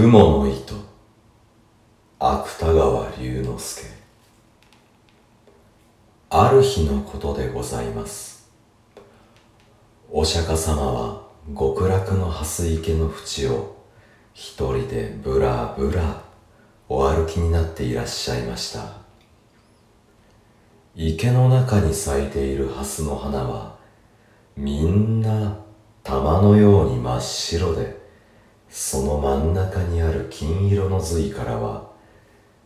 雲の糸。芥川龍之介。ある日のことでございます。お釈迦様は極楽の蓮池の淵を一人でぶらぶらお歩きになっていらっしゃいました。池の中に咲いている蓮の花はみんな玉のように真っ白でその真ん中にある金色の髄からは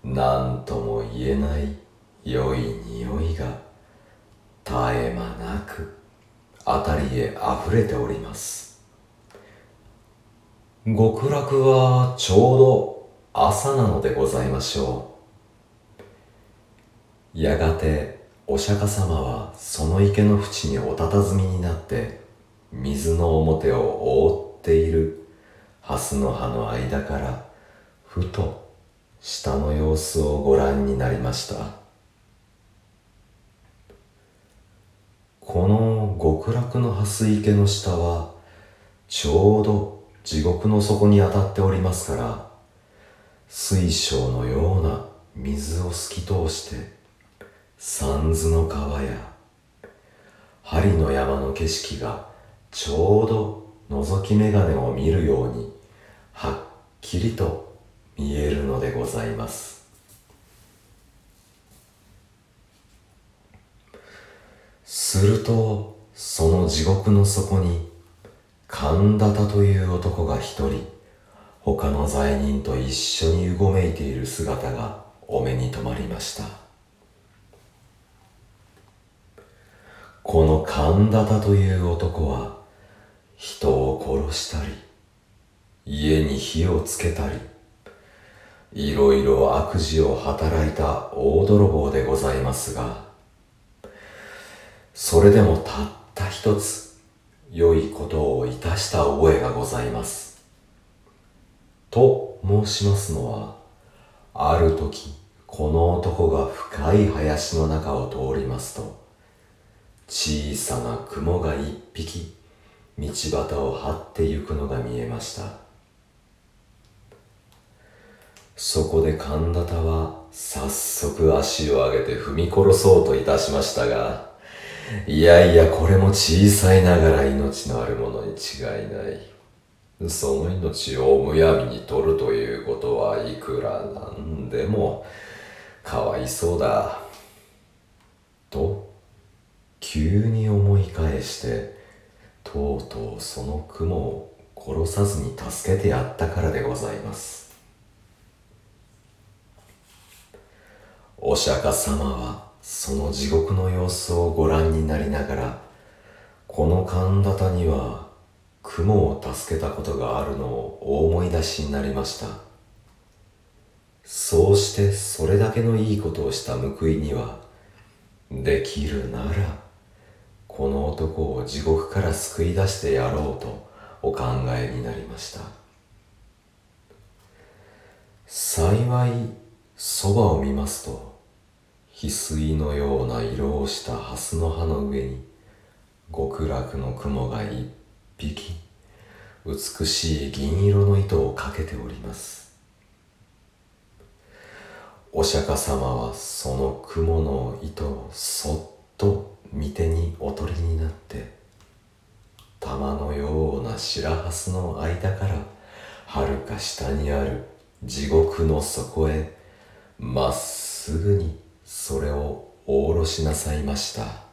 何とも言えない良い匂いが絶え間なく辺りへ溢れております。極楽はちょうど朝なのでございましょう。やがてお釈迦様はその池の淵にお佇みになって水の表を覆っている。蓮の葉の間からふと下の様子をご覧になりました。この極楽の蓮池の下はちょうど地獄の底に当たっておりますから水晶のような水を透き通して三途の川や針の山の景色がちょうど覗き眼鏡を見るようにはっきりと見えるのでございます。するとその地獄の底に神田田という男が一人他の罪人と一緒にうごめいている姿がお目に留まりました。この神田田という男は人を殺したり、家に火をつけたり、いろいろ悪事を働いた大泥棒でございますが、それでもたった一つ、良いことをいたした覚えがございます。と申しますのは、ある時、この男が深い林の中を通りますと、小さな雲が一匹、道端を張ってゆくのが見えましたそこで神田田は早速足を上げて踏み殺そうといたしましたがいやいやこれも小さいながら命のあるものに違いない。その命をむやみに取るということはいくらなんでもかわいそうだ。と急に思い返してとうとうその雲を殺さずに助けてやったからでございます。お釈迦様はその地獄の様子をご覧になりながらこの神田には雲を助けたことがあるのを思い出しになりました。そうしてそれだけのいいことをした報いにはできるならこの男を地獄から救い出してやろうとお考えになりました。幸いそばを見ますと翡翠のような色をした蓮の葉の上に極楽の雲が一匹美しい銀色の糸をかけております。お釈迦様はその雲の糸をそっと御手におとりになって玉のような白蓮の間からはるか下にある地獄の底へまっすぐにそれをおろしなさいました。